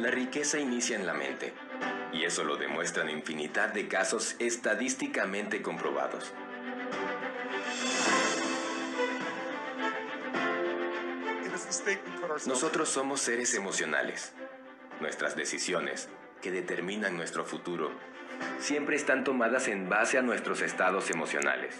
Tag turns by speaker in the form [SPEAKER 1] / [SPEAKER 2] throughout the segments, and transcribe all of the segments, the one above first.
[SPEAKER 1] La riqueza inicia en la mente, y eso lo demuestran infinidad de casos estadísticamente comprobados. Nosotros somos seres emocionales. Nuestras decisiones, que determinan nuestro futuro, siempre están tomadas en base a nuestros estados emocionales.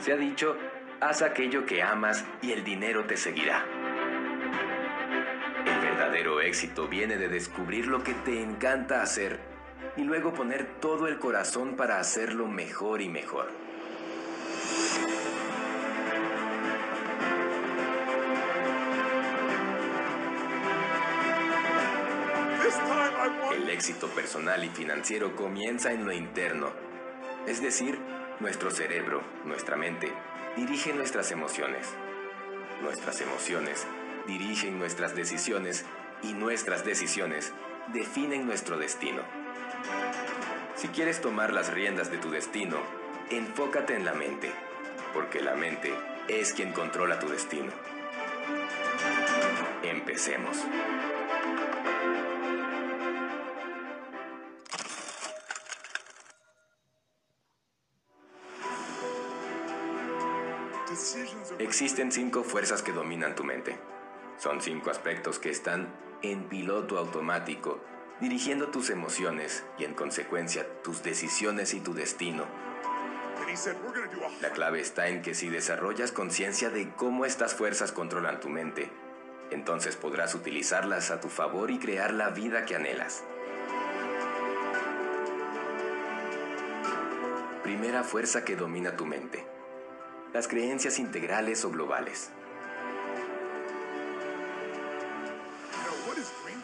[SPEAKER 1] Se ha dicho, haz aquello que amas y el dinero te seguirá. El verdadero éxito viene de descubrir lo que te encanta hacer y luego poner todo el corazón para hacerlo mejor y mejor. El éxito personal y financiero comienza en lo interno, es decir, nuestro cerebro, nuestra mente, dirige nuestras emociones. Nuestras emociones dirigen nuestras decisiones y nuestras decisiones definen nuestro destino. Si quieres tomar las riendas de tu destino, enfócate en la mente, porque la mente es quien controla tu destino. Empecemos. Existen cinco fuerzas que dominan tu mente. Son cinco aspectos que están en piloto automático, dirigiendo tus emociones y en consecuencia tus decisiones y tu destino. La clave está en que si desarrollas conciencia de cómo estas fuerzas controlan tu mente, entonces podrás utilizarlas a tu favor y crear la vida que anhelas. Primera fuerza que domina tu mente las creencias integrales o globales.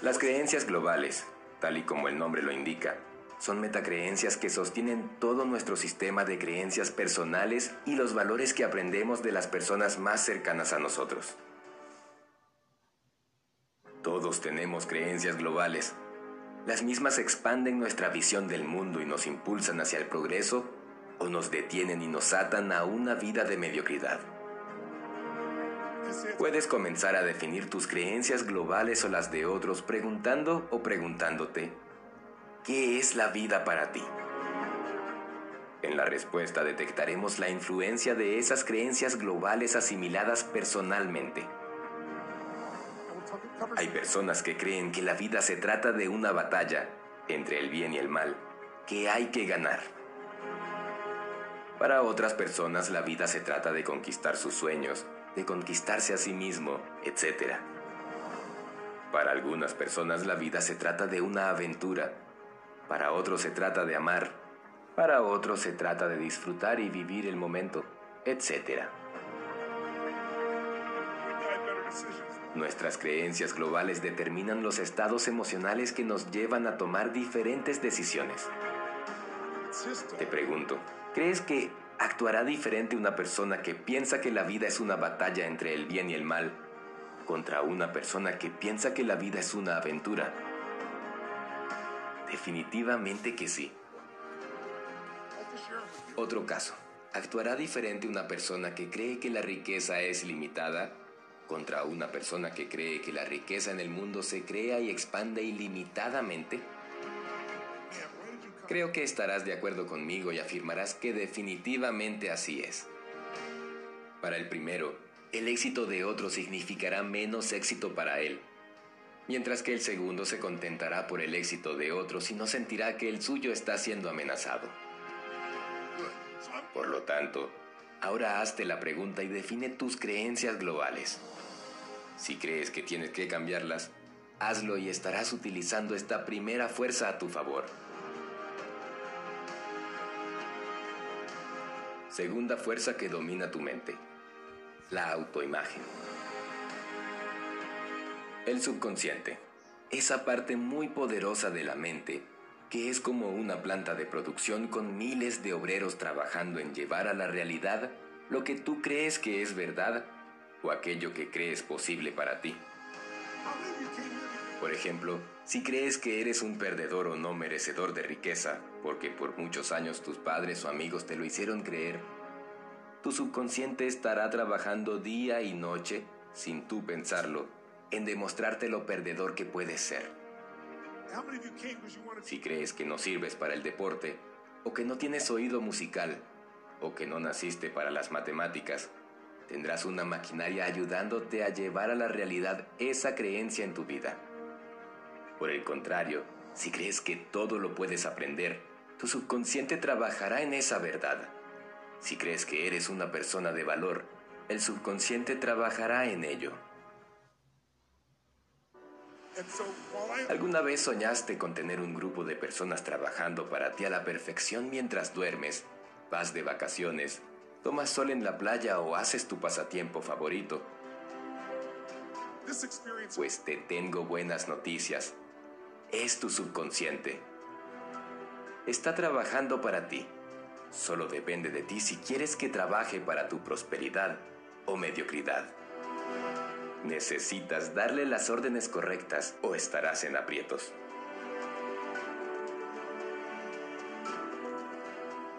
[SPEAKER 1] Las creencias globales, tal y como el nombre lo indica, son metacreencias que sostienen todo nuestro sistema de creencias personales y los valores que aprendemos de las personas más cercanas a nosotros. Todos tenemos creencias globales. Las mismas expanden nuestra visión del mundo y nos impulsan hacia el progreso o nos detienen y nos atan a una vida de mediocridad. Puedes comenzar a definir tus creencias globales o las de otros preguntando o preguntándote, ¿qué es la vida para ti? En la respuesta detectaremos la influencia de esas creencias globales asimiladas personalmente. Hay personas que creen que la vida se trata de una batalla entre el bien y el mal, que hay que ganar. Para otras personas la vida se trata de conquistar sus sueños, de conquistarse a sí mismo, etc. Para algunas personas la vida se trata de una aventura, para otros se trata de amar, para otros se trata de disfrutar y vivir el momento, etc. Nuestras creencias globales determinan los estados emocionales que nos llevan a tomar diferentes decisiones. Te pregunto, ¿crees que actuará diferente una persona que piensa que la vida es una batalla entre el bien y el mal contra una persona que piensa que la vida es una aventura? Definitivamente que sí. Otro caso. ¿Actuará diferente una persona que cree que la riqueza es limitada contra una persona que cree que la riqueza en el mundo se crea y expande ilimitadamente? Creo que estarás de acuerdo conmigo y afirmarás que definitivamente así es. Para el primero, el éxito de otro significará menos éxito para él, mientras que el segundo se contentará por el éxito de otros y no sentirá que el suyo está siendo amenazado. Por lo tanto, ahora hazte la pregunta y define tus creencias globales. Si crees que tienes que cambiarlas, hazlo y estarás utilizando esta primera fuerza a tu favor. Segunda fuerza que domina tu mente. La autoimagen. El subconsciente. Esa parte muy poderosa de la mente que es como una planta de producción con miles de obreros trabajando en llevar a la realidad lo que tú crees que es verdad o aquello que crees posible para ti. Por ejemplo, si crees que eres un perdedor o no merecedor de riqueza, porque por muchos años tus padres o amigos te lo hicieron creer, tu subconsciente estará trabajando día y noche, sin tú pensarlo, en demostrarte lo perdedor que puedes ser. Si crees que no sirves para el deporte, o que no tienes oído musical, o que no naciste para las matemáticas, tendrás una maquinaria ayudándote a llevar a la realidad esa creencia en tu vida. Por el contrario, si crees que todo lo puedes aprender, tu subconsciente trabajará en esa verdad. Si crees que eres una persona de valor, el subconsciente trabajará en ello. ¿Alguna vez soñaste con tener un grupo de personas trabajando para ti a la perfección mientras duermes, vas de vacaciones, tomas sol en la playa o haces tu pasatiempo favorito? Pues te tengo buenas noticias. Es tu subconsciente. Está trabajando para ti. Solo depende de ti si quieres que trabaje para tu prosperidad o mediocridad. Necesitas darle las órdenes correctas o estarás en aprietos.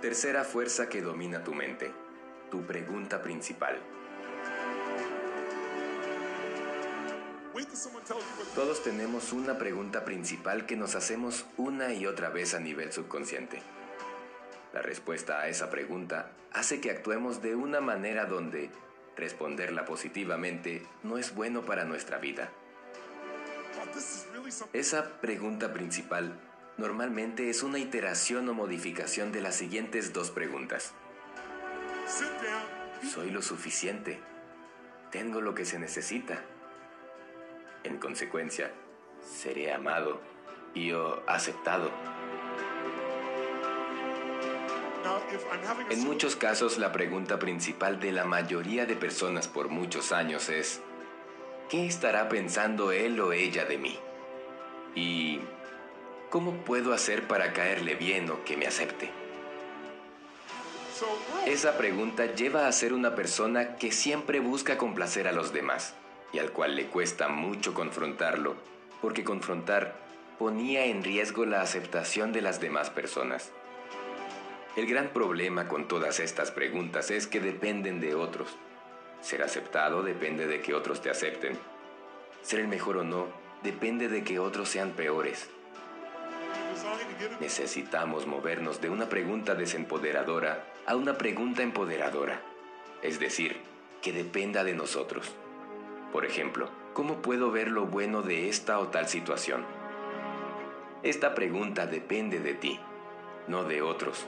[SPEAKER 1] Tercera fuerza que domina tu mente. Tu pregunta principal. Todos tenemos una pregunta principal que nos hacemos una y otra vez a nivel subconsciente. La respuesta a esa pregunta hace que actuemos de una manera donde responderla positivamente no es bueno para nuestra vida. Esa pregunta principal normalmente es una iteración o modificación de las siguientes dos preguntas. ¿Soy lo suficiente? ¿Tengo lo que se necesita? En consecuencia, seré amado y o aceptado. En muchos casos la pregunta principal de la mayoría de personas por muchos años es, ¿qué estará pensando él o ella de mí? ¿Y cómo puedo hacer para caerle bien o que me acepte? Esa pregunta lleva a ser una persona que siempre busca complacer a los demás y al cual le cuesta mucho confrontarlo, porque confrontar ponía en riesgo la aceptación de las demás personas. El gran problema con todas estas preguntas es que dependen de otros. Ser aceptado depende de que otros te acepten. Ser el mejor o no depende de que otros sean peores. Necesitamos movernos de una pregunta desempoderadora a una pregunta empoderadora. Es decir, que dependa de nosotros. Por ejemplo, ¿cómo puedo ver lo bueno de esta o tal situación? Esta pregunta depende de ti, no de otros.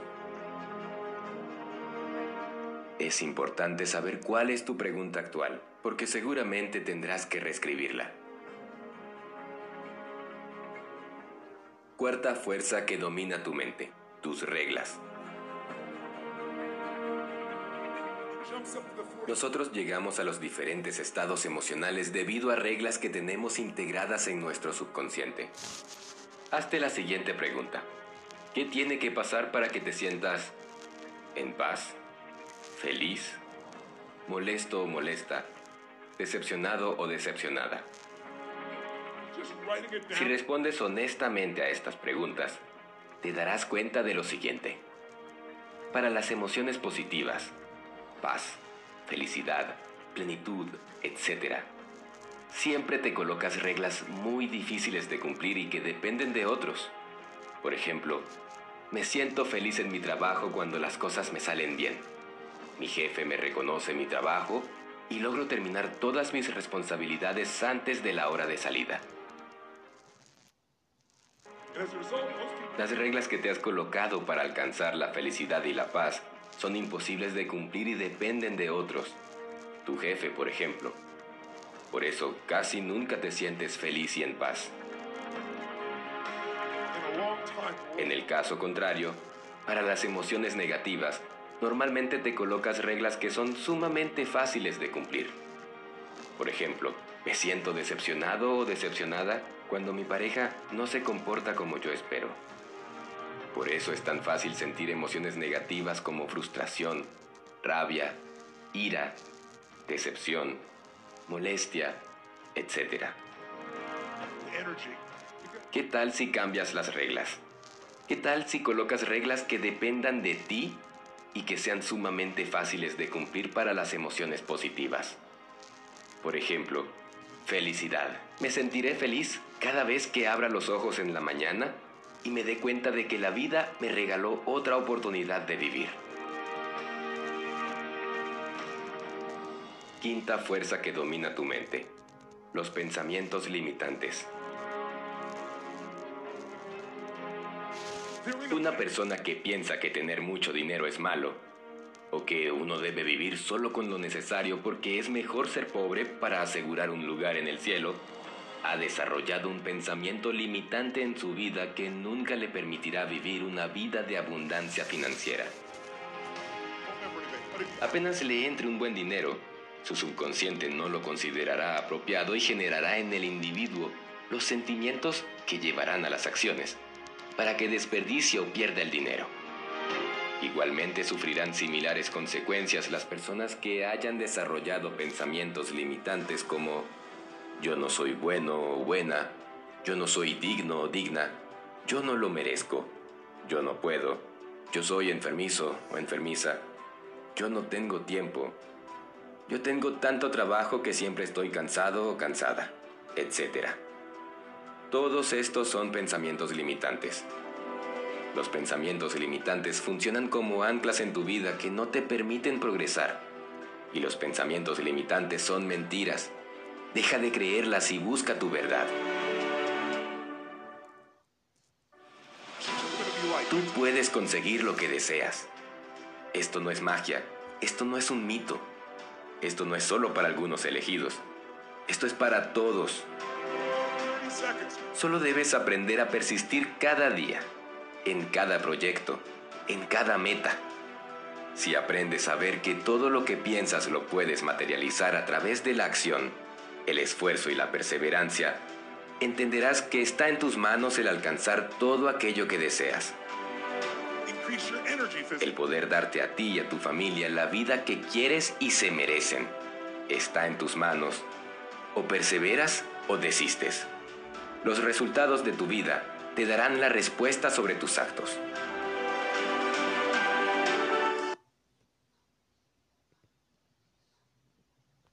[SPEAKER 1] Es importante saber cuál es tu pregunta actual, porque seguramente tendrás que reescribirla. Cuarta fuerza que domina tu mente, tus reglas. Nosotros llegamos a los diferentes estados emocionales debido a reglas que tenemos integradas en nuestro subconsciente. Hazte la siguiente pregunta. ¿Qué tiene que pasar para que te sientas en paz, feliz, molesto o molesta, decepcionado o decepcionada. Si respondes honestamente a estas preguntas, te darás cuenta de lo siguiente. Para las emociones positivas, paz, felicidad, plenitud, etc., siempre te colocas reglas muy difíciles de cumplir y que dependen de otros. Por ejemplo, me siento feliz en mi trabajo cuando las cosas me salen bien. Mi jefe me reconoce mi trabajo y logro terminar todas mis responsabilidades antes de la hora de salida. Las reglas que te has colocado para alcanzar la felicidad y la paz son imposibles de cumplir y dependen de otros. Tu jefe, por ejemplo. Por eso casi nunca te sientes feliz y en paz. En el caso contrario, para las emociones negativas, normalmente te colocas reglas que son sumamente fáciles de cumplir. Por ejemplo, me siento decepcionado o decepcionada cuando mi pareja no se comporta como yo espero. Por eso es tan fácil sentir emociones negativas como frustración, rabia, ira, decepción, molestia, etc. ¿Qué tal si cambias las reglas? ¿Qué tal si colocas reglas que dependan de ti y que sean sumamente fáciles de cumplir para las emociones positivas. Por ejemplo, felicidad. Me sentiré feliz cada vez que abra los ojos en la mañana y me dé cuenta de que la vida me regaló otra oportunidad de vivir. Quinta fuerza que domina tu mente. Los pensamientos limitantes. Una persona que piensa que tener mucho dinero es malo, o que uno debe vivir solo con lo necesario porque es mejor ser pobre para asegurar un lugar en el cielo, ha desarrollado un pensamiento limitante en su vida que nunca le permitirá vivir una vida de abundancia financiera. Apenas le entre un buen dinero, su subconsciente no lo considerará apropiado y generará en el individuo los sentimientos que llevarán a las acciones para que desperdicie o pierda el dinero. Igualmente sufrirán similares consecuencias las personas que hayan desarrollado pensamientos limitantes como yo no soy bueno o buena, yo no soy digno o digna, yo no lo merezco, yo no puedo, yo soy enfermizo o enfermiza, yo no tengo tiempo, yo tengo tanto trabajo que siempre estoy cansado o cansada, etc. Todos estos son pensamientos limitantes. Los pensamientos limitantes funcionan como anclas en tu vida que no te permiten progresar. Y los pensamientos limitantes son mentiras Deja de creerlas y busca tu verdad. Tú puedes conseguir lo que deseas. Esto no es magia, esto no es un mito, esto no es solo para algunos elegidos, esto es para todos. Solo debes aprender a persistir cada día, en cada proyecto, en cada meta. Si aprendes a ver que todo lo que piensas lo puedes materializar a través de la acción, el esfuerzo y la perseverancia, entenderás que está en tus manos el alcanzar todo aquello que deseas. El poder darte a ti y a tu familia la vida que quieres y se merecen está en tus manos. O perseveras o desistes. Los resultados de tu vida te darán la respuesta sobre tus actos.